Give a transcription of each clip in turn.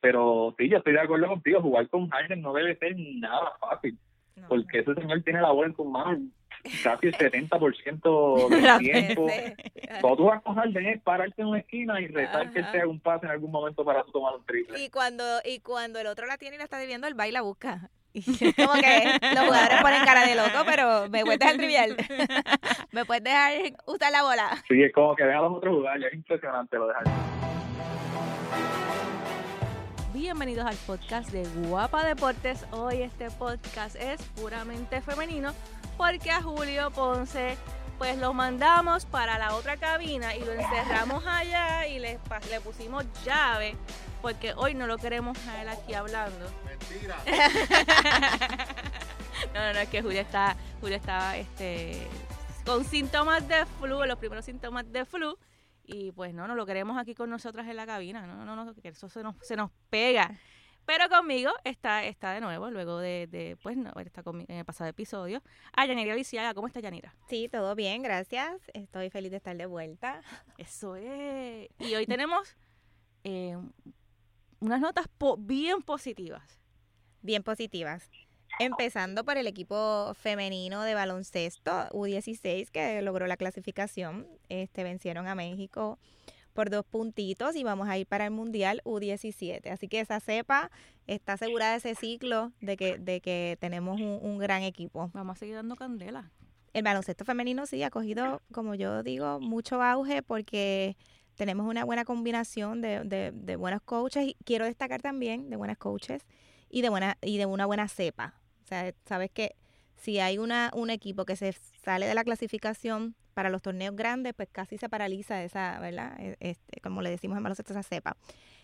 Pero sí, yo estoy de acuerdo contigo, jugar con Harden no debe ser nada fácil, No, porque ese señor tiene la bola en sus manos casi el 70% del tiempo. Cuando tú vas con Harden es pararte en una esquina y rezar que él te haga un pase en algún momento para tú tomar un triple. Y cuando, y cuando el otro la tiene y la está debiendo, el baile la busca. Y como que los jugadores ponen cara de loco, pero me puedes dejar trivial. me puedes dejar usar la bola. Sí, es como que deja a los otros jugar, es impresionante lo de Harden. Bienvenidos al podcast de Guapa Deportes. Hoy este podcast es puramente femenino porque a Julio Ponce pues lo mandamos para la otra cabina y lo encerramos allá y le, le pusimos llave porque hoy no lo queremos a él aquí hablando. Mentira. No, no, no, es que Julio está, Julio está este, con síntomas de flu, los primeros síntomas de flu. Y pues no, no lo queremos aquí con nosotras en la cabina. No, no, no, que eso se nos, se nos pega. Pero conmigo está, está de nuevo, luego de, de pues no, está conmigo en el pasado episodio. Ah, Yanira Viciaga, ¿cómo está Yanira? Sí, todo bien, gracias. Estoy feliz de estar de vuelta. Eso es. Y hoy tenemos eh, unas notas po- bien positivas. Bien positivas. Empezando por el equipo femenino de baloncesto U16 que logró la clasificación. Este vencieron a México por dos puntitos y vamos a ir para el Mundial U17. Así que esa cepa está asegurada ese ciclo de que, de que tenemos un, un gran equipo. Vamos a seguir dando candela. El baloncesto femenino sí ha cogido, como yo digo, mucho auge porque tenemos una buena combinación de, de- de buenos coaches y quiero destacar también de buenas coaches y de buena y de una buena cepa. O sea, sabes que si hay una un equipo que se sale de la clasificación para los torneos grandes, pues casi se paraliza esa, ¿verdad? E- Este, como le decimos en baloncesto, esa cepa.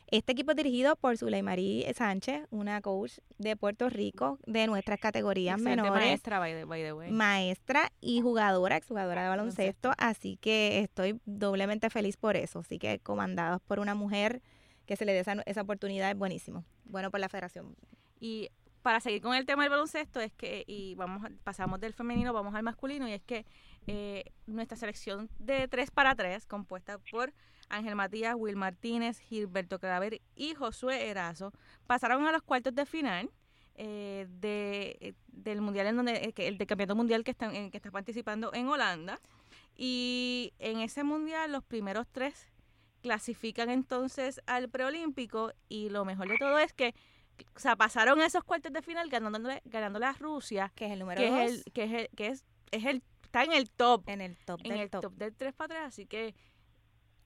Este equipo es dirigido por Zuleymarí Sánchez, una coach de Puerto Rico de nuestras categorías Excelente menores maestra, by the, by the way. maestra y jugadora, exjugadora de baloncesto, así que estoy doblemente feliz por eso. Así que comandados por una mujer que se le dé esa, esa oportunidad es buenísimo. Bueno por la federación. Y para seguir con el tema del baloncesto, es que, y vamos, pasamos del femenino, vamos al masculino, y es que eh, nuestra selección de 3 para 3, compuesta por Ángel Matías, Will Martínez, Gilberto Claver y Josué Erazo, pasaron a los cuartos de final eh, eh, del mundial en donde el campeonato mundial que están en que está participando en Holanda. Y en ese mundial los primeros tres clasifican entonces al preolímpico y lo mejor de todo es que o sea, pasaron esos cuartos de final ganándole, ganándole a Rusia, Que es el número que dos es el, que es el, que es, es el, está en el top, en el top en del el top. top del 3 para 3, así que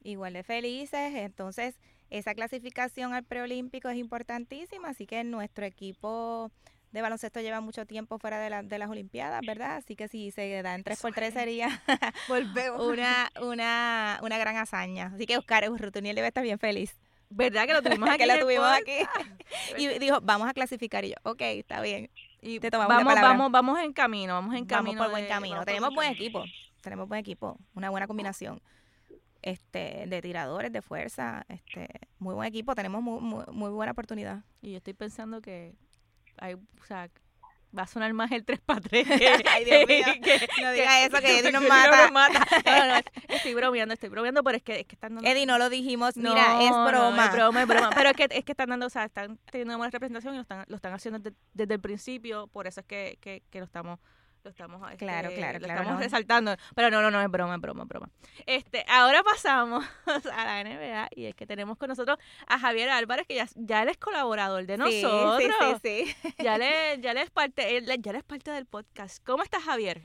Igual de felices. Entonces, esa clasificación al preolímpico es importantísima. Así que nuestro equipo de baloncesto lleva mucho tiempo fuera de, la- de las Olimpiadas, ¿verdad? Así que si se da en 3 por 3 sería volvemos. una, una, una gran hazaña. Así que Oscar Rutuniel debe estar bien feliz. ¿Verdad que lo tuvimos aquí? que en lo el tuvimos podcast? aquí. Y dijo, vamos a clasificar. Y yo, ok, está bien. Y Te tomamos la vamos, palabra. vamos, vamos en camino, vamos en camino. vamos por buen de- camino. Tenemos buen equipo. Tenemos buen equipo. Una buena combinación este de tiradores, de fuerza. este Muy buen equipo. Tenemos muy, muy, muy buena oportunidad. Y yo estoy pensando que hay, o sea, va a sonar más el 3 para 3. Ay, Dios mío. No diga eso, que Eddie nos mata. No, no, estoy bromeando, estoy bromeando, pero es que, es que están dando... Eddie, no lo dijimos. No, Mira, es broma. es broma, es broma. Pero es que, es que están dando, o sea, están teniendo una buena representación y lo están, lo están haciendo desde, desde el principio, por eso es que, que, que lo estamos lo estamos este, Claro, claro, lo claro, estamos no. resaltando pero no no no es broma es broma es broma este ahora pasamos a la NBA y es que tenemos con nosotros a Javier Álvarez que ya, ya él es colaborador de Sí, nosotros Sí, sí, sí. ya le ya le es parte él- ya le es parte del podcast cómo estás Javier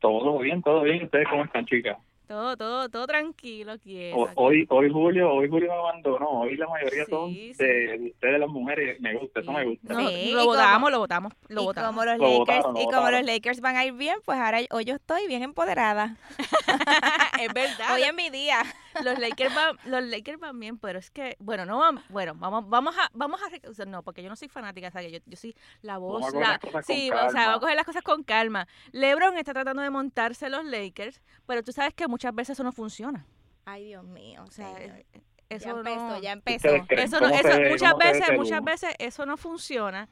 Todo bien, todo bien. ¿Ustedes cómo están, chicas? Todo todo todo tranquilo aquí. Hoy, hoy Julio, hoy Julio me abandonó. Hoy la mayoría Sí, son sí. de, de ustedes las mujeres. Me gusta, eso me gusta. No, lo votamos, lo votamos, lo y votamos. como los Lo Lakers, votaron, lo y como los. Lakers van a ir bien, pues ahora hoy yo estoy bien empoderada. es verdad. Hoy es mi día. Los Lakers van, los Lakers van bien, pero es que, bueno, no van, bueno, vamos, vamos a, vamos a, no, porque yo no soy fanática, o sea, yo, yo soy la voz, Vamos la, sí, o sea, vamos a coger las cosas con calma. LeBron está tratando de montarse los Lakers, pero tú sabes que muchas veces eso no funciona. Ay, Dios mío. O sea, señor. eh, eso ya empezó, no, ya empezó. Eso no, ¿Cómo eso ve- muchas veces, ese muchas veces eso no funciona.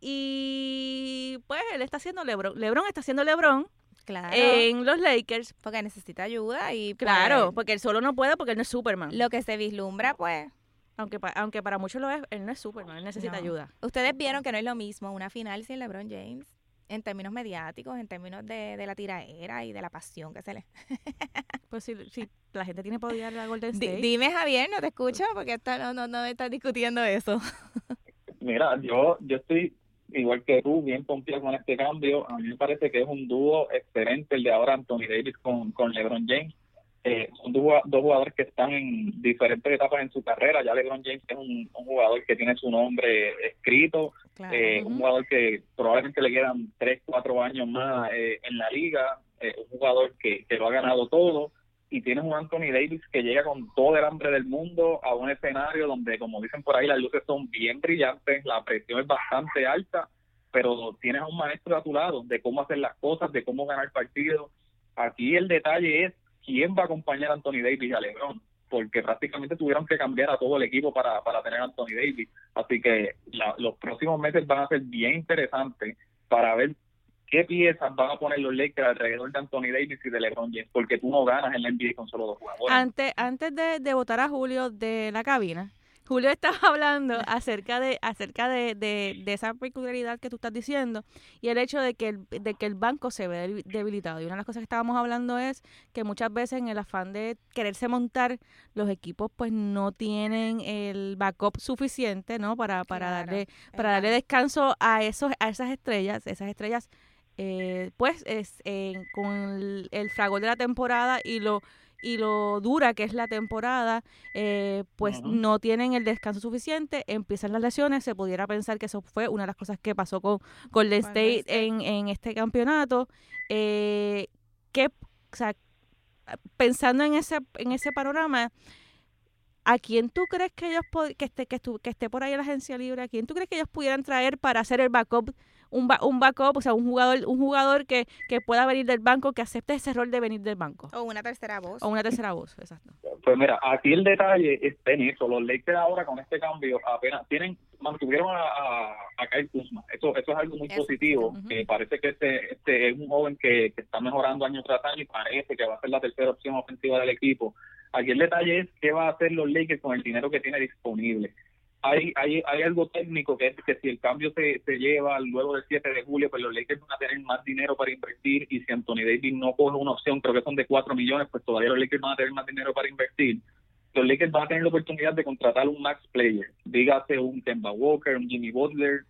Y pues él está haciendo LeBron, LeBron está haciendo LeBron Claro. en los Lakers. porque necesita ayuda y pues, Claro, porque él solo no puede porque él no es Superman. lo que se vislumbra, pues, aunque, aunque para muchos lo es, él no es Superman, él necesita ayuda. Ustedes vieron que no es lo mismo una final sin LeBron James en términos mediáticos, en términos de, de la tiraera y de la pasión que se le... pues si, si la gente tiene poder odiar a Golden State. dime Javier, no te escucho porque no, no, no me estás discutiendo eso. Mira, yo, yo estoy igual que tú, bien pompido con este cambio. A mí me parece que es un dúo excelente el de ahora Anthony Davis con, con LeBron James. Eh, son dos, jugadores que están en diferentes etapas en su carrera. Ya LeBron James es un, jugador que tiene su nombre escrito, eh, un jugador que probablemente le quedan 3, 4 años más eh, en la liga, un jugador que, que lo ha ganado todo y tienes un Anthony Davis que llega con todo el hambre del mundo a un escenario donde, como dicen por ahí, las luces son bien brillantes, la presión es bastante alta, pero tienes a un maestro a tu lado de cómo hacer las cosas, de cómo ganar partidos. Aquí el detalle es quién va a acompañar a Anthony Davis y a LeBron, porque prácticamente tuvieron que cambiar a todo el equipo para, para tener a Anthony Davis. Así que los próximos meses van a ser bien interesantes para ver ¿qué piezas van a poner los Lakers alrededor de Anthony Davis y de LeBron James? Porque tú no ganas en la NBA con solo dos jugadores. Antes, antes de, de votar a Julio de la cabina, Julio estaba hablando acerca de acerca de, de, esa peculiaridad que tú estás diciendo y el hecho de que el, de que el banco se ve debilitado. Y una de las cosas que estábamos hablando es que muchas veces en el afán de quererse montar, los equipos pues no tienen el backup suficiente, ¿no? Para, para darle para darle descanso a esos a esas estrellas, esas estrellas eh, pues es con el, fragor de la temporada y lo y lo dura que es la temporada, eh, pues no tienen el descanso suficiente, empiezan las lesiones, se pudiera pensar que eso fue una de las cosas que pasó con Golden State en, en este campeonato. Eh, que, o sea, pensando en ese, en ese panorama, ¿a quién tú crees que ellos, que esté, que, que esté por ahí en la agencia libre, a quién tú crees que ellos pudieran traer para hacer el backup un, un backup, o sea, un jugador, un jugador que, que pueda venir del banco, que acepte ese rol de venir del banco. O una tercera voz. O una tercera voz, exacto. Pues mira, aquí el detalle está en eso. Los Lakers ahora con este cambio apenas tienen, mantuvieron a, a, Kyle Kuzma. Eso, eso es algo muy positivo. parece que este, este es un joven que, que está mejorando año tras año y parece que va a ser la tercera opción ofensiva del equipo. Aquí el detalle es qué va a hacer los Lakers con el dinero que tiene disponible hay, hay, hay algo técnico que es que si el cambio se, se lleva luego del 7 de julio, pues los Lakers van a tener más dinero para invertir y si Anthony Davis no coge una opción, creo que son de 4 millones, pues todavía los Lakers van a tener más dinero para invertir. Los Lakers van a tener la oportunidad de contratar un max player, dígase un Kemba Walker, un Jimmy Butler,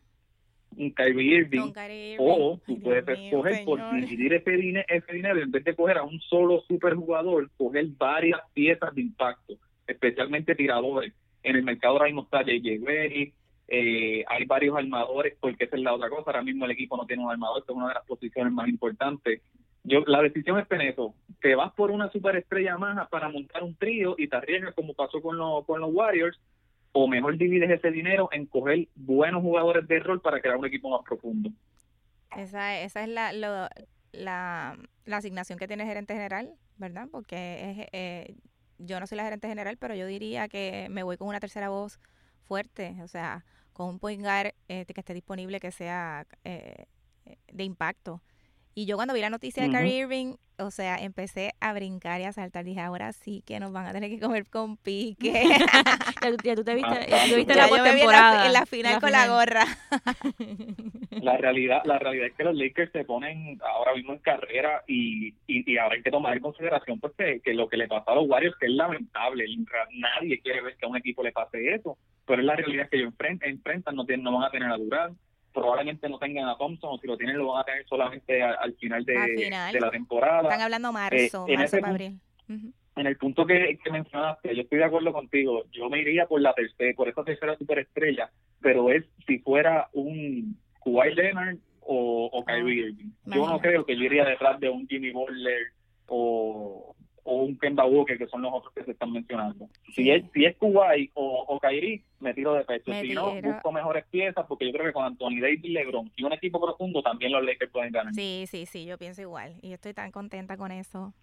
un Kyrie Irving, o tú puedes escoger por dividir ese, dinero, ese dinero en vez de coger a un solo superjugador, coger varias piezas de impacto, especialmente tiradores en el mercado ahora mismo está J.J. Berry, eh, hay varios armadores, porque esa es la otra cosa. Ahora mismo el equipo no tiene un armador, que es una de las posiciones más importantes. Yo, la decisión es en eso. Te vas por una superestrella más para montar un trío y te arriesgas como pasó con, los con los Warriors, o mejor divides ese dinero en coger buenos jugadores de rol para crear un equipo más profundo. Esa, esa es la, la, la asignación que tiene el gerente general, ¿verdad? Porque es, eh, yo no soy la gerente general, pero yo diría que me voy con una tercera voz fuerte, o sea, con un point guard este, que esté disponible, que sea eh, de impacto. Y yo cuando vi la noticia de Kyrie Irving, o sea, empecé a brincar y a saltar. Dije, ahora sí que nos van a tener que comer con pique. ya, tú te viste, ya viste la temporada. En la, final con la gorra. la realidad la realidad es que los Lakers se ponen ahora mismo en carrera y, y, ahora hay que tomar en consideración pues que, lo que le pasa a los Warriors que es lamentable. Nadie quiere ver que a un equipo le pase eso. Pero es la realidad que ellos enfrentan, no, tienen, no van a tener a Durant probablemente no tengan a Thompson o si lo tienen lo van a tener solamente al, final, de, la temporada. Están hablando marzo, eh, marzo abril. En el punto que, mencionaste, yo estoy de acuerdo contigo, yo me iría por la tercera, por esa tercera superestrella, pero es si fuera un Kawhi Leonard o, o Kyrie Irving. Yo no creo que yo iría detrás de un Jimmy Butler o, o un Kemba Walker, que son los otros que se están mencionando. Si es si es Kuwait o, o Kairi, me tiro de pecho. si no, busco mejores piezas, porque yo creo que con Anthony Davis y LeBron y un equipo profundo, también los Lakers pueden ganar. Sí, sí, sí, yo pienso igual. Y estoy tan contenta con eso.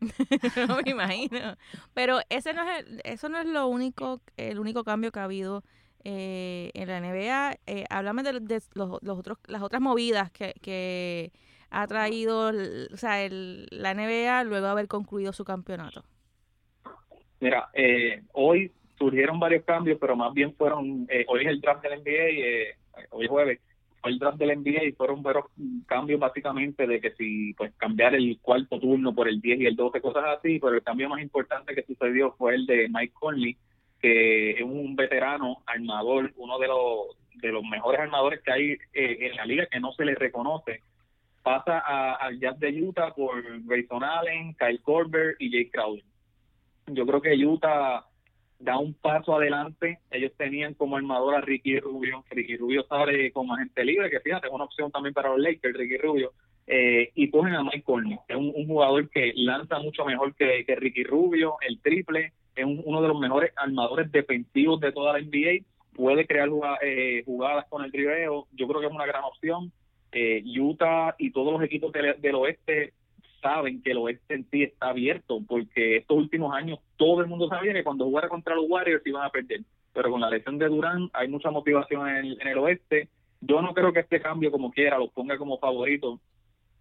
no me imagino. Pero ese no es eso no es lo único, el único cambio que ha habido eh, en la NBA. Eh, háblame de, los, los, otros, las otras movidas que, que ha traído o sea, el, la NBA luego de haber concluido su campeonato? Mira, eh, hoy surgieron varios cambios, pero más bien fueron, eh, hoy es el draft del NBA, eh, hoy es jueves, fue el draft del NBA y fueron varios cambios básicamente de que si pues cambiar el cuarto turno por el 10 y el 12, cosas así, pero el cambio más importante que sucedió fue el de Mike Conley, que es un veterano armador, uno de los de los mejores armadores que hay eh, en la liga que no se le reconoce pasa al Jazz de Utah por Grayson Allen, Kyle Korver y Jay Crowder. Yo creo que Utah da un paso adelante. Ellos tenían como armador a Ricky Rubio. Ricky Rubio sale como agente libre, que fíjate, es una opción también para los Lakers, Ricky Rubio. Eh, y cogen a Mike Conley, es un, jugador que lanza mucho mejor que, Ricky Rubio, el triple, es uno de los mejores armadores defensivos de toda la NBA, puede crear eh, jugadas con el triveo, yo creo que es una gran opción. Eh, Utah y todos los equipos del, oeste saben que el oeste en sí está abierto, porque estos últimos años todo el mundo sabía que cuando jugara contra los Warriors iban a perder. Pero con la lesión de Durán hay mucha motivación en el, en el oeste. Yo no creo que este cambio, como quiera, los ponga como favoritos.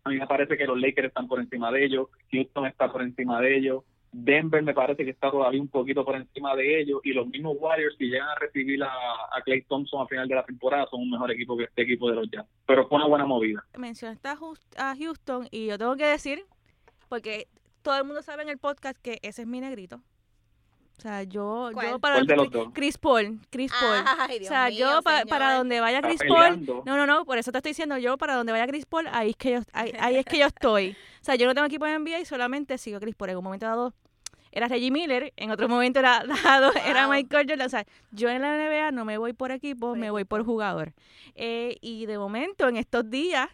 A mí me parece que los Lakers están por encima de ellos, Houston está por encima de ellos, Denver me parece que está todavía un poquito por encima de ellos y los mismos Warriors si llegan a recibir a, a Clay Thompson a final de la temporada son un mejor equipo que este equipo de los Jazz. Pero fue una buena movida. Mencionaste a Houston y yo tengo que decir, porque todo el mundo sabe en el podcast que ese es mi negrito. O sea, yo, yo para Chris Paul, Chris Paul. o sea, yo para donde vaya Chris Paul, no, no, no, por eso te estoy diciendo yo para donde vaya Chris Paul, ahí es que yo, ahí, ahí es que yo estoy. O sea, yo no tengo equipo en NBA y solamente sigo a Chris Paul. En un momento dado era Reggie Miller, en otro momento era, era Michael Jordan. O sea, yo en la NBA no me voy por equipo, me voy por jugador. Eh, y de momento, en estos días,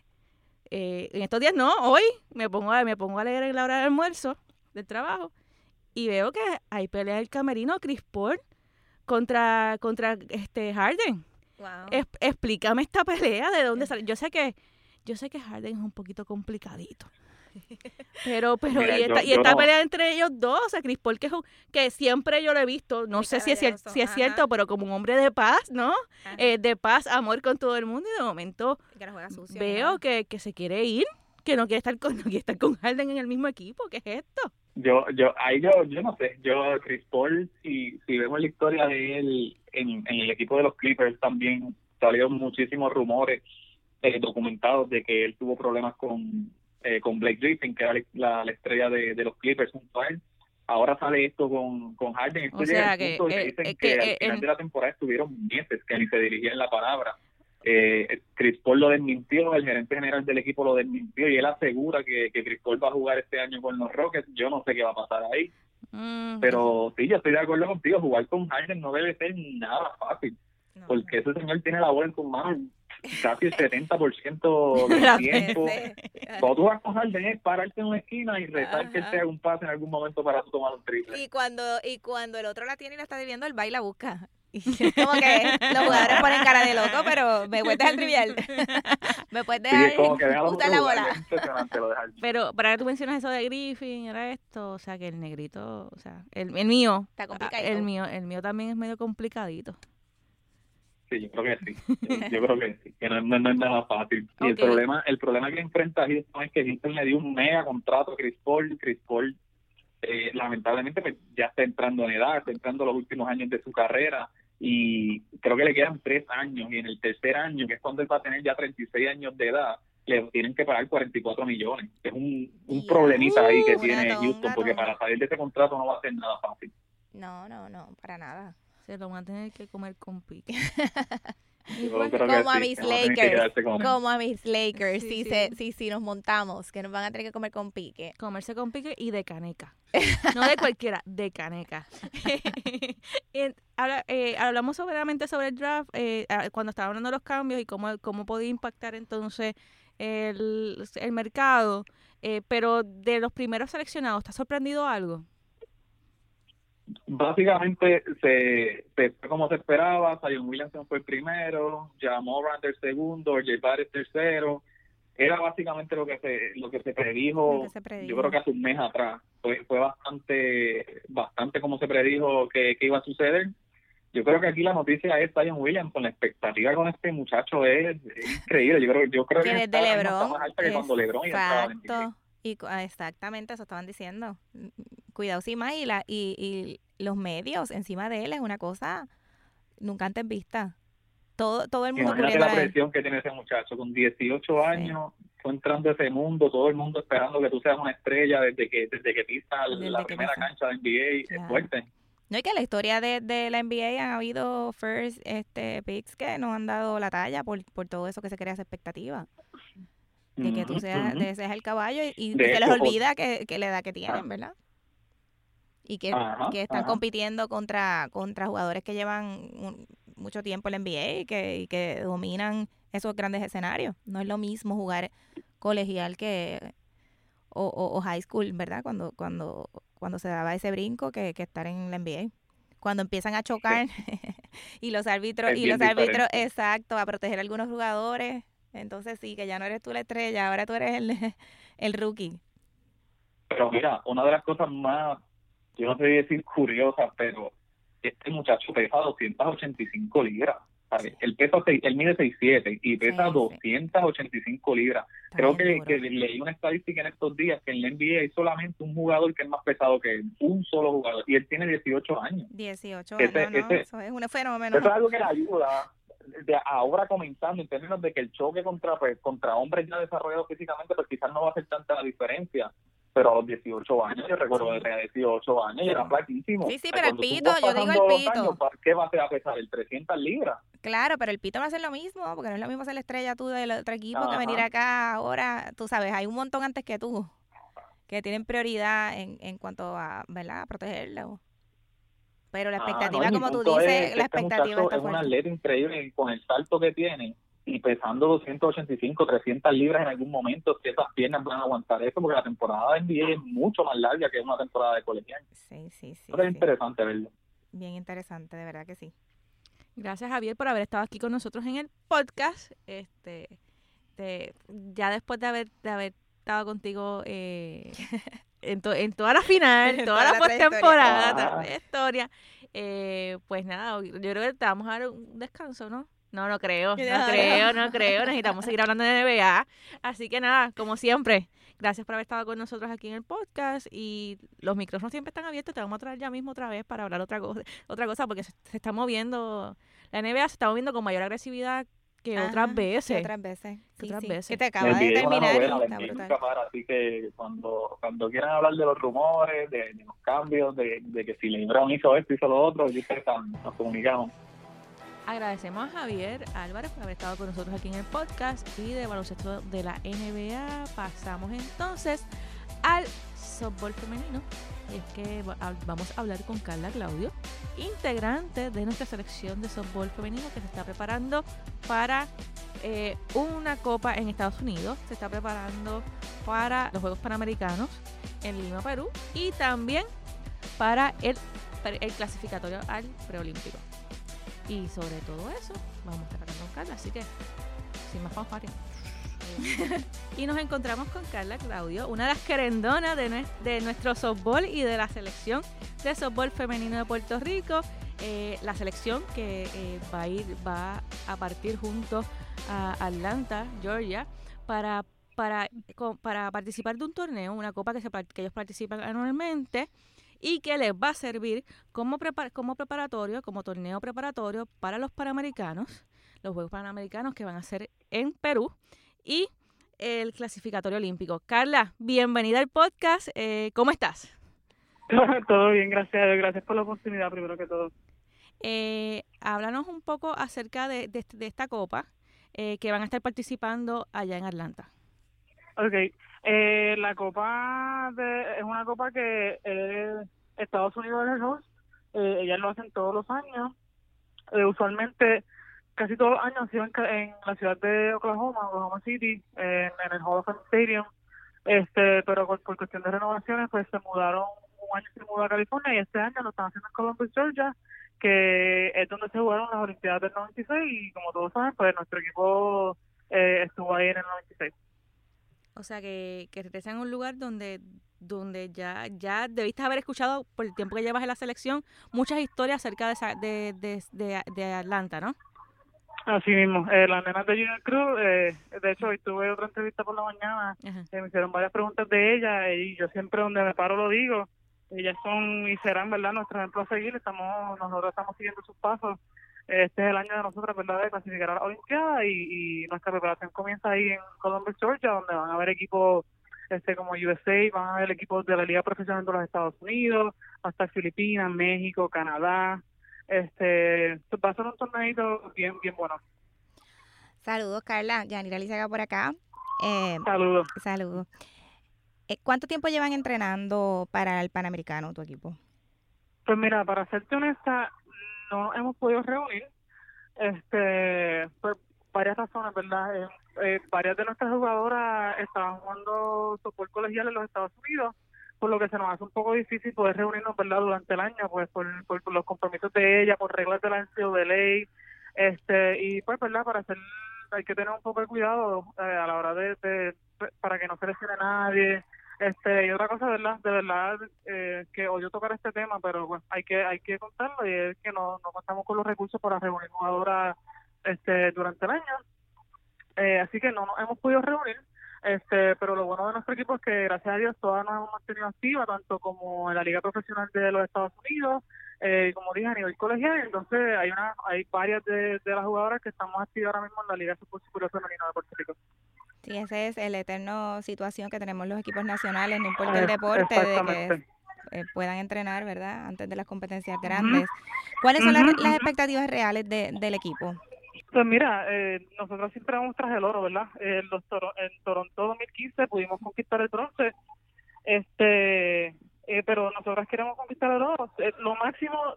eh, en estos días no, hoy me pongo, a, me pongo a leer en la hora del almuerzo del trabajo y veo que hay pelea del camerino Chris Paul contra, contra este Harden. explícame esta pelea, de dónde sale. Yo sé que yo sé que Harden es un poquito complicadito. Pero, pero, y esta, y esta pelea entre ellos dos, o sea, Chris Paul, que, que siempre yo lo he visto, no sé si es, si es cierto, pero como un hombre de paz, ¿no? Eh, de paz, amor con todo el mundo, y de momento veo que, que, se quiere ir, que no quiere estar con, no quiere estar con Harden en el mismo equipo, ¿qué es esto? Yo, yo, ahí yo, yo no sé, yo, Chris Paul, si, si vemos la historia de él en, en el equipo de los Clippers también salieron muchísimos rumores eh, documentados de que él tuvo problemas con eh, con Blake Griffin, que era la, estrella de, los Clippers junto a él. Ahora sale esto con, con Harden. Esto o sea que, eh, dicen eh, que, al final de la temporada estuvieron meses que ni se dirigían la palabra. Eh, Chris Paul lo desmintió, el gerente general del equipo lo desmintió y él asegura que, que Chris Paul va a jugar este año con los Rockets. Yo no sé qué va a pasar ahí. Mm, pero sí, yo estoy de acuerdo contigo, jugar con Harden no debe ser nada fácil, porque ese señor tiene la bola en sus manos casi el 70% del tiempo. Cuando tú vas a Harden es pararte en una esquina y rezar que él te haga un pase en algún momento para tomar un triple. Y cuando, y cuando el otro la tiene y la está debiendo, el baila busca. Y como que los jugadores ponen cara de loco, pero me puedes dejar trivial. me puedes dejar sí, la bola. Pero para que tú mencionas eso de Griffin, era esto, o sea que el negrito, o sea, el, el mío, el mío, el mío también es medio complicadito. Sí, yo creo que sí. Yo, creo que sí, que no, no, es nada fácil. Y el problema el problema que enfrenta Houston es que Houston le dio un mega contrato a Chris Paul. Chris Paul, eh, lamentablemente, pues, ya está entrando en edad, está entrando los últimos años de su carrera y creo que le quedan tres años y en el tercer año, que es cuando él va a tener ya 36 años de edad, le tienen que pagar 44 millones. Es un, un problemita ahí que tiene Houston, porque para salir de ese contrato no va a ser nada fácil. No, no, no, para nada se lo van a tener que comer con pique. como, a mis Lakers, como a mis Lakers, si, sí, si, nos montamos, que nos van a tener que comer con pique. Comerse con pique y de caneca. no de cualquiera, de caneca. ahora, eh, hablamos soberanamente sobre el draft, eh, cuando estaba hablando de los cambios y cómo, cómo podía impactar entonces el, el mercado. Eh, pero de los primeros seleccionados, ¿te ha sorprendido algo? Básicamente se, fue como se esperaba, Zion Williamson fue el primero, Jamorant el segundo, J. Barrett el tercero, era básicamente lo que se lo que se predijo, yo creo que hace un mes atrás, fue, fue bastante bastante como se predijo que, iba a suceder. Yo creo que aquí la noticia es Zion Williamson, la expectativa con este muchacho es, increíble, yo creo, yo creo que, desde Lebron, más alta que cuando Lebron y exactamente, eso estaban diciendo. Cuidado, sí, más. Y, la, y, los medios encima de él es una cosa nunca antes vista. Todo, todo el mundo Imagínate la presión que tiene ese muchacho con 18 años, fue entrando a ese mundo, todo el mundo esperando que tú seas una estrella desde que desde que pisas la primera cancha de NBA, es fuerte. No, y que la historia de, de la NBA han habido first este, picks que nos han dado la talla por, por todo eso que se crea esa expectativa. De que tú seas, de seas el caballo y, se les olvida que, que la edad que tienen, ah. ¿verdad? Y que, que están compitiendo contra, contra jugadores que llevan mucho tiempo en la NBA y que, y que dominan esos grandes escenarios. No es lo mismo jugar colegial que o, o, high school, ¿verdad? Cuando, cuando cuando se daba ese brinco que, que estar en la NBA. Cuando empiezan a chocar y los árbitros, y los árbitros, exacto, a proteger a algunos jugadores. Entonces sí, que ya no eres tú la estrella, ahora tú eres el, el rookie. Pero mira, una de las cosas más, yo no sé decir curiosas, pero este muchacho pesa 285 libras. El peso, él mide 6'7 y pesa 285 libras. Creo que, leí una estadística en estos días que en la NBA hay solamente un jugador que es más pesado que él, un solo jugador, y él tiene 18 años. 18 años, eso es un fenómeno. Eso es algo que le ayuda de ahora comenzando en términos de que el choque contra pues, contra hombres ya desarrollados físicamente pues quizás no va a hacer tanta la diferencia pero a los 18 años, yo recuerdo que tenía 18 años y era flaquísimo. Sí, sí, pero el pito, yo digo el pito. ¿Qué va a pesar? ¿El 300 libras? Claro, pero el pito va a ser lo mismo, porque no es lo mismo ser la estrella tú del otro equipo que venir acá ahora, tú sabes, hay un montón antes que tú que tienen prioridad en, en cuanto a, ¿verdad?, a protegerlo. Pero la ah, expectativa, como tú dices, la este expectativa está Es un atleta increíble con el salto que tiene y pesando 285, 300 libras en algún momento, si esas piernas van a aguantar eso, porque la temporada de NBA es mucho más larga que una temporada de colegial. Sí, sí, sí. es interesante verlo. Bien interesante, de verdad que sí. Gracias, Javier, por haber estado aquí con nosotros en el podcast. Este, ya después de haber, de haber estado contigo eh, en, en toda la final, en toda, la postemporada, toda la historia, eh, pues nada, yo creo que te vamos a dar un descanso, ¿no? No, no creo, no creo, no creo. Necesitamos seguir hablando de NBA. Así que nada, como siempre, gracias por haber estado con nosotros aquí en el podcast y los micrófonos siempre están abiertos. Te vamos a traer ya mismo otra vez para hablar otra cosa, otra cosa porque se, está moviendo, la NBA se está moviendo con mayor agresividad que otras veces. Que otras veces. Sí, otras veces. Que te acaba de terminar. así que cuando, cuando quieran hablar de los rumores, de, los cambios, de, de, que si LeBron hizo esto, hizo lo otro, nos comunicamos. Agradecemos a Javier Álvarez por haber estado con nosotros aquí en el podcast y de baloncesto de la NBA. Pasamos entonces al softball femenino. Es que vamos a hablar con Carla Claudio, integrante de nuestra selección de softball femenino que se está preparando para eh, una copa en Estados Unidos. Se está preparando para los Juegos Panamericanos en Lima, Perú. Y también para el clasificatorio al preolímpico. Y sobre todo eso, vamos a estar hablando con Carla, así que sin más fanfarria. y nos encontramos con Carla Claudio, una de las querendonas de, de nuestro softball y de la selección de softball femenino de Puerto Rico. Eh, la selección que eh, va a ir, va a partir junto a Atlanta, Georgia, para, para, para participar de un torneo, una copa que, se, que ellos participan anualmente y que les va a servir como, como preparatorio, como torneo preparatorio para los Panamericanos, los Juegos Panamericanos que van a ser en Perú y el clasificatorio olímpico. Carla, bienvenida al podcast. Eh, ¿Cómo estás? todo bien, gracias. Gracias por la oportunidad, primero que todo. Eh, háblanos un poco acerca de, de, esta copa eh, que van a estar participando allá en Atlanta. Ok, eh, la copa de, es una copa que eh, Estados Unidos es el host, eh, ellas lo hacen todos los años, eh, usualmente casi todos los años han sido en, la ciudad de Oklahoma, Oklahoma City, en, el Hall Stadium, este, pero por, cuestión de renovaciones pues se mudaron, un año se mudó a California y este año lo están haciendo en Columbus, Georgia, que es donde se jugaron las Olimpiadas del 96 y como todos saben pues nuestro equipo eh, estuvo ahí en el 96. O sea, que, que regresan a un lugar donde donde ya ya debiste haber escuchado por el tiempo que llevas en la selección muchas historias acerca de, de, de, de, Atlanta, ¿no? Así mismo, eh, las nenas de Junior Cruz, eh, de hecho hoy tuve otra entrevista por la mañana, eh, me hicieron varias preguntas de ella y yo siempre donde me paro lo digo, ellas son y serán, ¿verdad?, nuestro ejemplo a seguir. Estamos, nosotros estamos siguiendo sus pasos. Este es el año de nosotros, ¿verdad?, de clasificar a la Olimpiada y, nuestra preparación comienza ahí en Columbus, Georgia, donde van a haber equipos este como USA, van a haber equipos de la Liga Profesional de los Estados Unidos, hasta Filipinas, México, Canadá. Este, va a ser un torneito bien, bien bueno. Saludos, Carla. Yanira Lizaga por acá. Eh, saludos. Saludos. Eh, ¿Cuánto tiempo llevan entrenando para el Panamericano tu equipo? Pues mira, para serte honesta, no hemos podido reunir. Este, por varias razones, ¿verdad? Eh, eh, varias de nuestras jugadoras estaban jugando soporte colegial en los Estados Unidos, por lo que se nos hace un poco difícil poder reunirnos, ¿verdad? Durante el año, pues por, por, los compromisos de ella, por reglas de la de ley, este, y pues, ¿verdad? Para hacer, hay que tener un poco de cuidado a la hora de, de, para que no se lesione nadie, este, y otra cosa. De verdad eh, que odio tocar este tema, pero bueno, hay que hay que contarlo y es que no, no contamos con los recursos para reunir jugadoras este, durante el año. Eh, así que no nos hemos podido reunir. Este, pero lo bueno de nuestro equipo es que gracias a Dios todas nos hemos mantenido activas, tanto como en la Liga Profesional de los Estados Unidos, eh, como dije, a nivel colegial. Entonces hay una hay varias de, las jugadoras que estamos activas ahora mismo en la Liga Super Femenina de Puerto Rico. Sí, esa es el eterno situación que tenemos los equipos nacionales, no importa el deporte, de que eh, puedan entrenar, ¿verdad? Antes de las competencias grandes. ¿Cuáles son las, expectativas reales de, del equipo? Pues mira, eh, nosotros siempre vamos tras el oro, ¿verdad? En, los en Toronto 2015 pudimos conquistar el bronce, este, eh, pero nosotros queremos conquistar el oro. lo máximo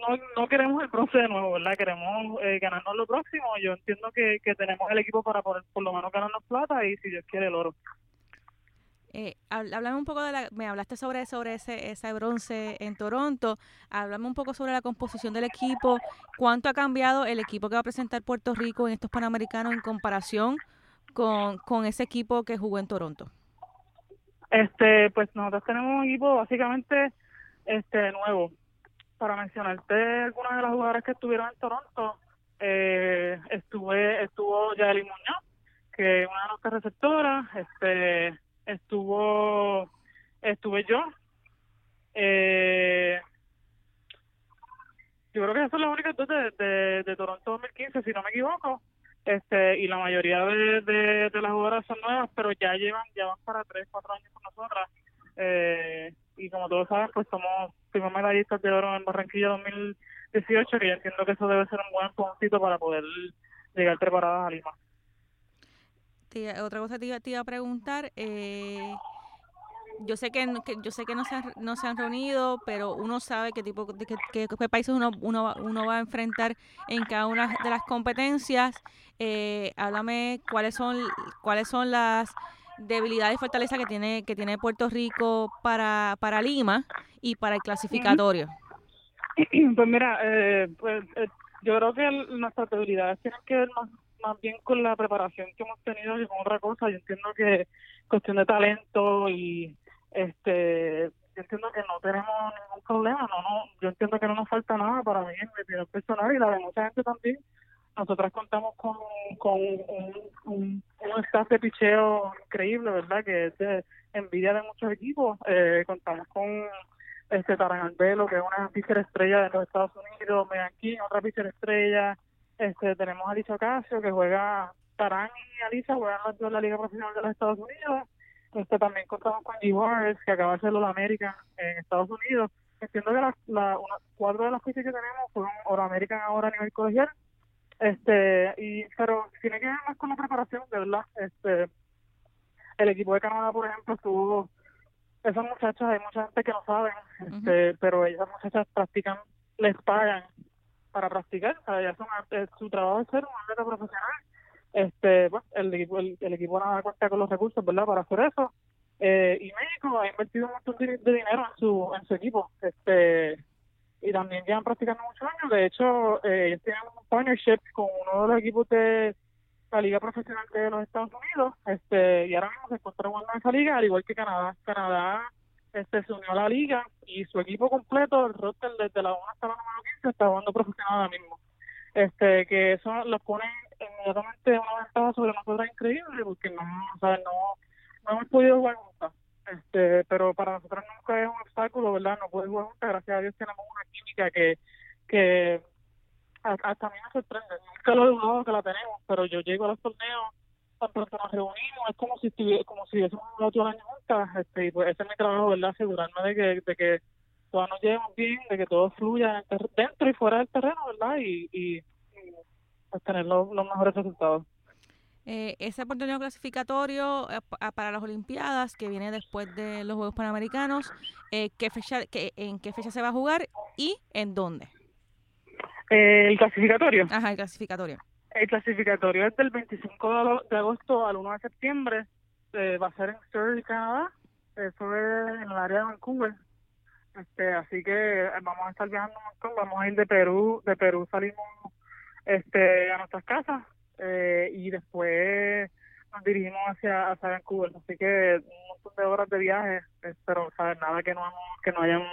no, no queremos el bronce de nuevo, ¿verdad? Queremos eh, ganarnos lo próximo. Yo entiendo que, que tenemos el equipo para por, por lo menos ganarnos plata y si Dios quiere el oro. Eh, háblame un poco de la, me hablaste sobre sobre ese ese bronce en Toronto, háblame un poco sobre la composición del equipo, cuánto ha cambiado el equipo que va a presentar Puerto Rico en estos Panamericanos en comparación con, con ese equipo que jugó en Toronto. Este, pues nosotros tenemos un equipo básicamente este nuevo, para mencionarte algunas de las jugadoras que estuvieron en Toronto, eh, estuve estuvo Yaeli Muñoz, que es una de nuestras receptoras, este estuvo estuve yo. Eh, yo creo que esas son las únicas dos de, de, Toronto 2015, si no me equivoco. Este, y la mayoría de, de, las jugadoras son nuevas, pero ya llevan, ya van para tres, cuatro años con nosotras. Eh, y como todos saben, pues somos fuimos medallistas de oro en Barranquilla 2018, que yo entiendo que eso debe ser un buen puntito para poder llegar preparadas a Lima. otra cosa te iba, te iba a preguntar, eh, yo sé que, yo sé que no se han, no se han reunido, pero uno sabe qué tipo de qué, países uno, uno, uno va a enfrentar en cada una de las competencias. Eh, háblame cuáles son cuáles son las debilidad y fortaleza que tiene que tiene Puerto Rico para, para Lima y para el clasificatorio? Pues mira, eh, pues eh, yo creo que nuestras debilidades tienen que ver más, más bien con la preparación que hemos tenido y con otra cosa. Yo entiendo que cuestión de talento y este yo entiendo que no tenemos ningún problema, no, no, yo entiendo que no nos falta nada para mí mi opinión personal y la de mucha gente también nosotras contamos con, con un, staff de picheo increíble, ¿verdad? Que es de envidia de muchos equipos. Eh, contamos con este Taran que es una pitcher estrella de los Estados Unidos, Megan King, otra pitcher estrella. Este, tenemos a Alicia Ocasio, que juega, Taran y Alicia juegan en la Liga Profesional de los Estados Unidos. Este, también contamos con G. que acaba de ser la América en Estados Unidos. Entiendo que la, una, cuatro de las pitchers que tenemos fueron Oro American ahora a nivel colegial este, y, pero tiene que ver más con la preparación, de verdad. Este, el equipo de Canadá, por ejemplo, estuvo, esas muchachas, hay mucha gente que no saben, este, pero esas muchachas practican, les pagan para practicar, o sea, son, eh, su trabajo es ser un atleta profesional. Este, bueno, el equipo, el, equipo de Canadá cuenta con los recursos, ¿verdad?, para hacer eso. Eh, y México ha invertido un montón de, dinero en su, en su equipo. Este, y también llevan practicando muchos años. De hecho, eh, ellos tienen un partnership con uno de los equipos de la Liga Profesional de los Estados Unidos este y ahora mismo se encuentra jugando en esa liga, al igual que Canadá. Canadá este se unió a la liga y su equipo completo, el roster desde la 1 hasta la número 15, está jugando profesional ahora mismo. Este Que eso los pone inmediatamente una ventaja sobre nosotros increíble porque no, o sea, no, no hemos podido jugar nunca este pero para nosotros nunca es un obstáculo, ¿verdad? No puede jugar juntas, gracias a Dios tenemos una química que, que hasta a mí me sorprende, nunca lo he dudado que la tenemos, pero yo llego a los torneos, tan pronto nos reunimos, es como si estuviera, como si hubiésemos otro año juntas, este, y pues ese es mi trabajo, ¿verdad? Asegurarme de que, de que todas nos llevemos bien, de que todo fluya dentro y fuera del terreno, ¿verdad? Y, y, pues, tener los, mejores resultados. Eh, ese oportunidad clasificatorio eh, para las Olimpiadas que viene después de los Juegos Panamericanos, eh, ¿qué fecha, qué, ¿en qué fecha se va a jugar y en dónde? el clasificatorio. Ajá, el clasificatorio. El clasificatorio es del 25 de agosto al 1 de septiembre. va a ser en Surrey, Canadá. Eso es en el área de Vancouver. Este, así que eh, vamos a estar viajando un montón, vamos a ir de Perú, de Perú salimos este a nuestras casas eh, y después nos dirigimos hacia, hacia Vancouver, así que un montón de horas de viaje, eh, pero saber nada que no que no hayamos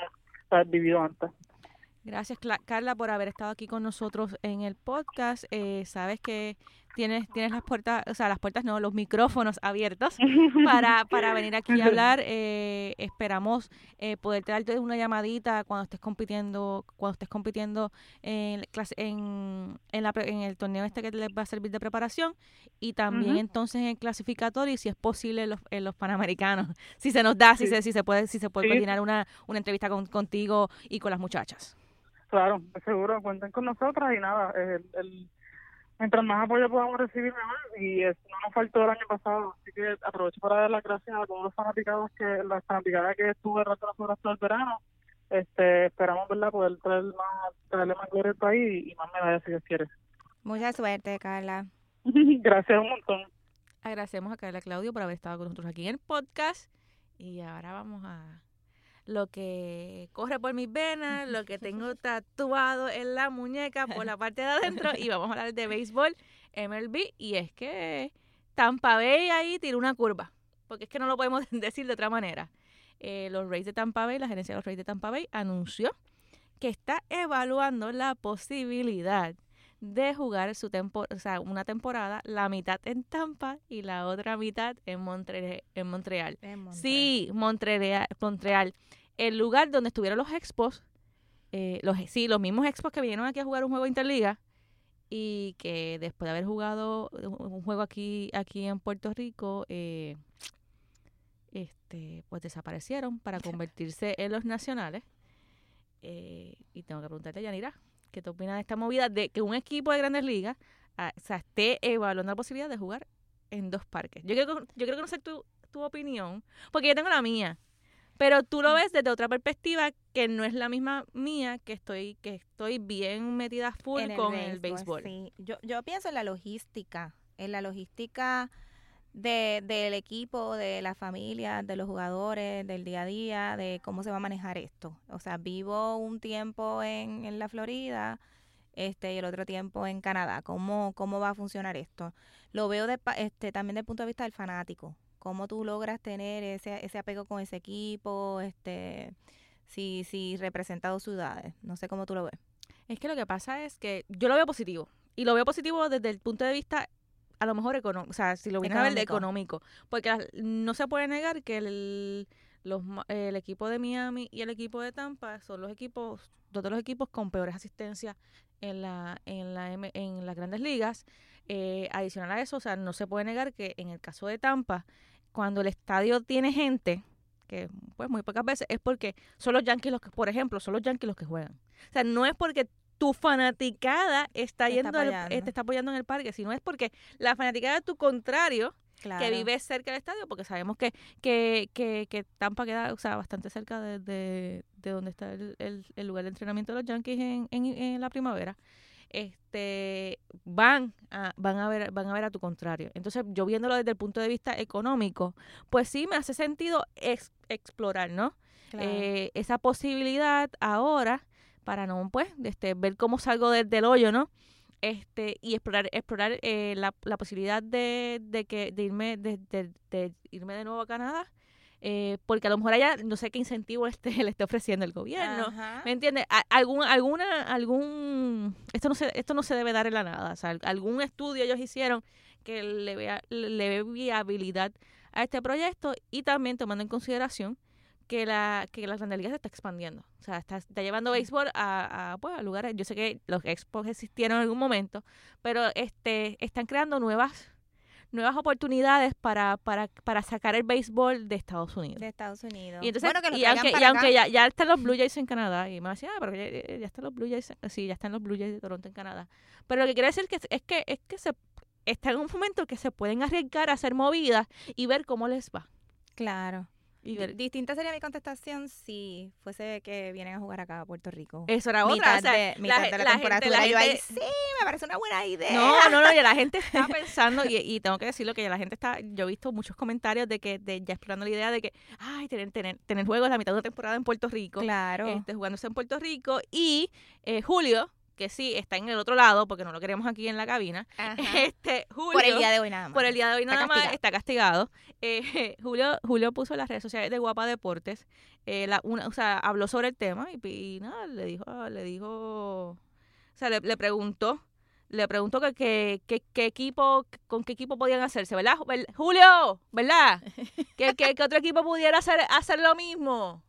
vivido antes. Gracias, Carla, por haber estado aquí con nosotros en el podcast. Eh, sabes que tienes, tienes las puertas, o sea, las puertas no, los micrófonos abiertos para, para venir aquí a hablar. Eh, esperamos eh, poderte darte una llamadita cuando estés compitiendo, cuando estés compitiendo en, en, en, la, en el torneo este que les va a servir de preparación. Y también entonces en el clasificatorio y si es posible en los, en los panamericanos, si se nos da, si se, si se puede, si se puede coordinar una, una entrevista contigo y con las muchachas. Claro, seguro, cuenten con nosotras y nada, el, mientras más apoyo podamos recibir mejor y no nos faltó el año pasado, así que aprovecho para dar las gracias a todos los fanaticados que, las fanaticadas que estuve rato las todo el verano, este, esperamos verla poder traer más, traerle más gloria al país y, más medallas si Dios quiere. Mucha suerte, Carla. gracias un montón. Agradecemos a Carla Claudio por haber estado con nosotros aquí en el podcast y ahora vamos a lo que corre por mis venas, lo que tengo tatuado en la muñeca por la parte de adentro y vamos a hablar de béisbol, MLB y es que Tampa Bay ahí tira una curva, porque es que no lo podemos decir de otra manera. Eh, los Rays de Tampa Bay, la gerencia de los Rays de Tampa Bay anunció que está evaluando la posibilidad de jugar su o sea, una temporada, la mitad en Tampa y la otra mitad en, Montre en Montreal. Sí, Montreal, Montreal. El lugar donde estuvieron los expos, eh, los, sí, los mismos expos que vinieron aquí a jugar un juego interliga y que después de haber jugado un juego aquí, aquí en Puerto Rico, eh, este, pues desaparecieron para convertirse en los nacionales. Eh, y tengo que preguntarte, Yanira, ¿Qué te opinas de esta movida de que un equipo de grandes ligas ah, o sea, esté evaluando la posibilidad de jugar en dos parques? Yo creo, yo no sé tu, tu opinión, porque yo tengo la mía. Pero tú lo mm. ves desde otra perspectiva que no es la misma mía, que estoy que estoy bien metida full con el béisbol. Sí. Yo, yo pienso en la logística, en la logística de, del equipo, de la familia, de los jugadores, del día a día, de cómo se va a manejar esto. O sea, vivo un tiempo en, en la Florida este, y el otro tiempo en Canadá. ¿Cómo, cómo va a funcionar esto? Lo veo de, este, también desde el punto de vista del fanático. Cómo tú logras tener ese, ese apego con ese equipo, este, si, si representa dos ciudades. No sé cómo tú lo ves. Es que lo que pasa es que yo lo veo positivo. Y lo veo positivo desde el punto de vista a lo mejor económico, o sea, si lo vienes a ver de económico, porque no se puede negar que el, los, el equipo de Miami y el equipo de Tampa son los equipos, dos de los equipos con peores asistencias en la en la en las Grandes Ligas. Eh, adicional a eso, o sea, no se puede negar que en el caso de Tampa, cuando el estadio tiene gente, que pues muy pocas veces, es porque son los Yankees los que, por ejemplo, son los Yankees los que juegan. O sea, no es porque tu fanaticada está yendo, eh, te está apoyando en el parque, sino es porque la fanaticada de tu contrario, que vive cerca del estadio, porque sabemos que, que, que, que Tampa queda o sea, bastante cerca de, de, donde está el, el, lugar de entrenamiento de los Yankees en, en, la primavera este van a, van a ver van a ver a tu contrario entonces yo viéndolo desde el punto de vista económico pues sí me hace sentido explorar no eh, esa posibilidad ahora para no, pues, este, ver cómo salgo del hoyo, ¿no? Este, y explorar, explorar eh, la, la, posibilidad de, de, que, de, irme, de, de, irme de nuevo a Canadá. Eh, porque a lo mejor allá no sé qué incentivo este, le esté ofreciendo el gobierno. ¿Me entiendes? Algún, alguna, algún, esto no se, esto no se debe dar en la nada. O sea, algún estudio ellos hicieron que le vea, le ve viabilidad a este proyecto y también tomando en consideración que la que la Grande Liga se está expandiendo. O sea, está, está llevando béisbol a, a, pues, a lugares. Yo sé que los expos existieron en algún momento, pero este están creando nuevas nuevas oportunidades para, para, para sacar el béisbol de Estados Unidos. De Estados Unidos. Y entonces, bueno, que lo y aunque, y aunque ya, ya están los Blue Jays en Canadá, y me decía, ah, pero ya, están los Blue Jays, sí, ya están los Blue Jays de Toronto en Canadá. Pero lo que quiere decir que, es que es que se está en un momento que se pueden arriesgar a hacer movidas y ver cómo les va. Claro. Y Distinta sería mi contestación si fuese que vienen a jugar acá a Puerto Rico. eso era otra. mitad o sea, de, mitad la- de la, gente- la ahí, sí, me parece una buena idea. No, no, no, ya la gente está pensando, y, y tengo que decirlo que ya la gente está, yo he visto muchos comentarios de que, de ya explorando la idea de que, ay, tener, tener, tener juegos la mitad de una temporada en Puerto Rico, Claro. este, jugándose en Puerto Rico, y eh, Julio, que sí, está en el otro lado, porque no lo queremos aquí en la cabina, Ajá. este, Julio, Por el día de hoy nada más. por el día de hoy Está nada más castigado. está castigado. Eh, Julio, Julio puso en las redes sociales de Guapa Deportes, eh, la, una, o sea, habló sobre el tema y, y nada, le dijo, le dijo, o sea, le, le preguntó, le preguntó que, que, que- qué equipo, con qué equipo podían hacerse, ¿verdad? Julio, ¿verdad? que, que, que otro equipo pudiera hacer, hacer lo mismo.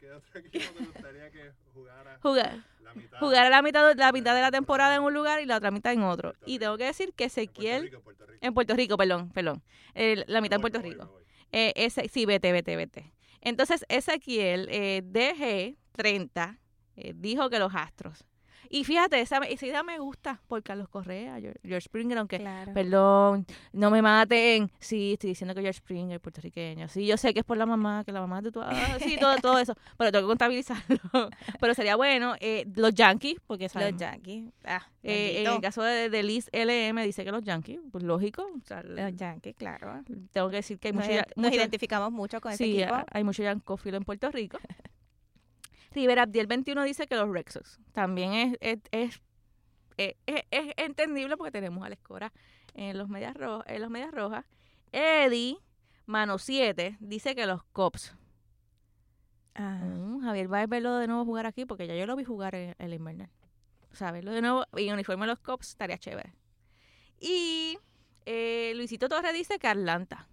¿Qué otro equipo te gustaría que jugara Jugar, la mitad? jugar a la mitad, la mitad de la temporada en un lugar y la otra mitad en otro. Y tengo que decir que En Puerto Ezequiel, Rico, en Puerto Rico. en Puerto Rico, perdón, perdón, eh, la mitad en Puerto voy, Rico. voy. Eh, ese, sí, vete, vete, vete. Entonces, Ezequiel eh, DG30 eh, dijo que los Astros. Y fíjate, esa, esa idea me gusta por Carlos Correa, George, George Springer, aunque, Claro. perdón, no me maten. Sí, estoy diciendo que George Springer es puertorriqueño. Sí, yo sé que es por la mamá, que la mamá de tu... ah, sí, todo, todo eso. Pero tengo que contabilizarlo. Pero sería bueno. eh, los Yankees, porque Los sabemos, Yankees. Ah, eh, en el caso de, de Liz LM, dice que los Yankees, pues lógico. o sea, Los Yankees, claro. tengo que decir que hay Nos, mucho, nos mucho- identificamos mucho con ese Sí, equipo. hay mucho yancófilo en Puerto Rico. Rivera Abdiel 21 dice que los Red Sox también es, es, es, es- es- entendible porque tenemos a la escora en los medias rojas. En los medias rojas. Eddie, mano 7, dice que los Cops. Ah, Mm, Javier va a verlo de nuevo jugar aquí porque ya yo lo vi jugar en el invernal. O sea, verlo de nuevo y en uniforme de los Cops estaría chévere. Y eh, Luisito Torres dice que Atlanta.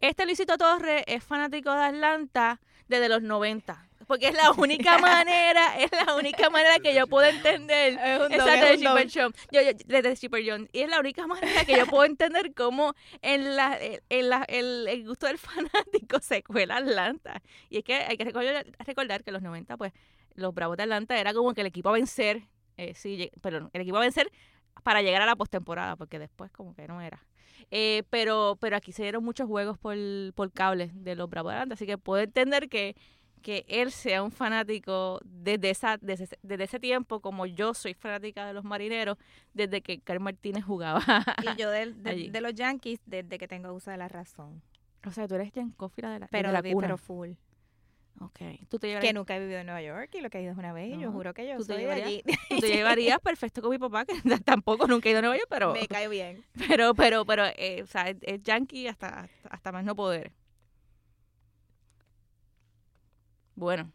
Este Luisito Torres es fanático de Atlanta desde los 90. Porque es la única manera, es la única manera que yo puedo entender. Es un don, Exacto, es de John. Yo, yo, de, Chipper John. Y es la única manera que yo puedo entender cómo en la, en la, el, el gusto del fanático se cuela Atlanta. Y es que hay que recordar, recordar que en los 90, pues, los Bravos de Atlanta era como que el equipo a vencer, eh, sí, perdón, el equipo a vencer para llegar a la postemporada, porque después como que no era. Eh, pero, pero aquí se dieron muchos juegos por, por cable de los Bravos de Atlanta, así que puedo entender que, que él sea un fanático desde, esa, desde, ese- desde ese tiempo, como yo soy fanática de los marineros, desde que Carl Martínez jugaba. y yo de, Allí. de los Yankees desde que tengo uso de la razón. o sea, tú eres Yancófila de la, Pero, de la cuna. pero full. Ok. Tú te Que nunca he vivido en Nueva York y lo que he ido es una vez. y yo juro que yo tú te soy de llevarías- allí. tú te llevarías perfecto con mi papá, que tampoco nunca he ido a Nueva York, pero... Me cae bien. Pero, pero, pero, eh, o sea, es, es yankee hasta, hasta más no poder. Bueno,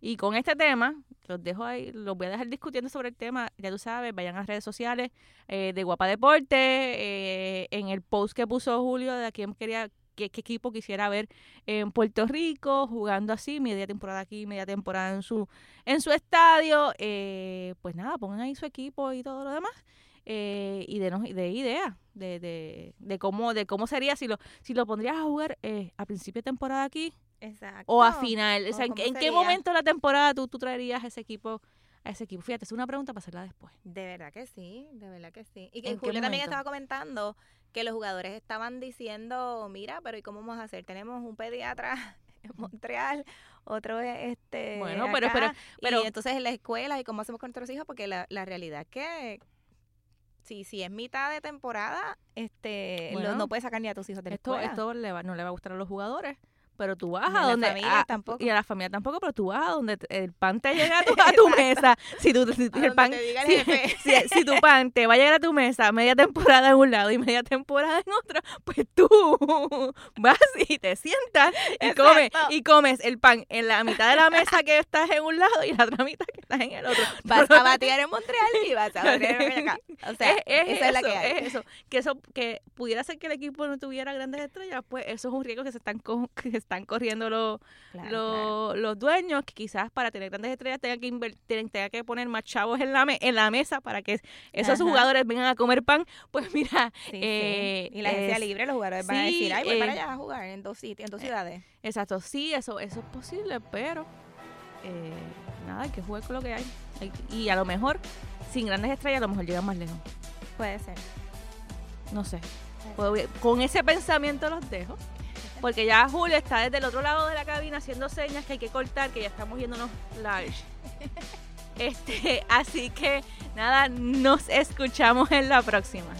y con este tema, los dejo ahí, los voy a dejar discutiendo sobre el tema. Ya tú sabes, vayan a las redes sociales eh, de Guapa Deporte, eh, en el post que puso Julio de a quién quería, qué, equipo quisiera ver en Puerto Rico, jugando así, media temporada aquí, media temporada en su, en su estadio. eh, pues nada, pongan ahí su equipo y todo lo demás eh, y de, de ideas de, de, de cómo de cómo sería si lo si lo pondrías a jugar eh, a principio de temporada aquí Exacto. o a final. O ¿O sea, ¿en, en qué momento de la temporada tú, tú traerías ese equipo a ese equipo? Fíjate, es una pregunta para hacerla después. De verdad que sí, de verdad que sí. Y que ¿En qué Julio también estaba comentando que los jugadores estaban diciendo, mira, pero ¿y cómo vamos a hacer? Tenemos un pediatra en Montreal, otro es este Bueno, pero- acá, pero- pero- y entonces en la escuela y cómo hacemos con nuestros hijos porque la, la realidad es que si si es mitad de temporada, este lo- no puedes sacar ni a tus hijos de la Esto, escuela. esto le va- no le va a gustar a los jugadores pero tú vas a donde familia a- tampoco. y a la familia tampoco, pero tú vas a donde te- el pan te llega a tu, a tu mesa. Si tú si el pan el si, si- si tu pan te va a llegar a tu mesa media temporada en un lado y media temporada en otro, pues tú vas y te sientas y comes y comes el pan en la mitad de la mesa que estás en un lado y la otra mitad que estás en el otro. Vas a batear en Montreal y vas a batear en acá. O sea, es, es esa es la eso, que hay. es eso. Que eso, que pudiera ser que el equipo no tuviera grandes estrellas, pues eso es un riesgo que se están co- que están corriendo los, Claro, los, claro. los dueños, que quizás para tener grandes estrellas tengan que invertir, tengan que poner más chavos en la me- en la mesa para que esos Ajá. jugadores vengan a comer pan. Pues mira, Sí, sí. eh, Y la agencia es- libre, los jugadores van a decir, ay, voy para eh, allá a jugar en dos sitios, en dos ciudades. exacto, sí, eso, eso es posible, pero eh, nada, hay que jugar con lo que hay. Hay- Y a lo mejor, sin grandes estrellas, a lo mejor llegan más lejos. Puede ser. No sé. Puedo- con ese pensamiento los dejo. Porque ya Julio está desde el otro lado de la cabina haciendo señas que hay que cortar, que ya estamos yéndonos large. Este, así que nada, nos escuchamos en la próxima.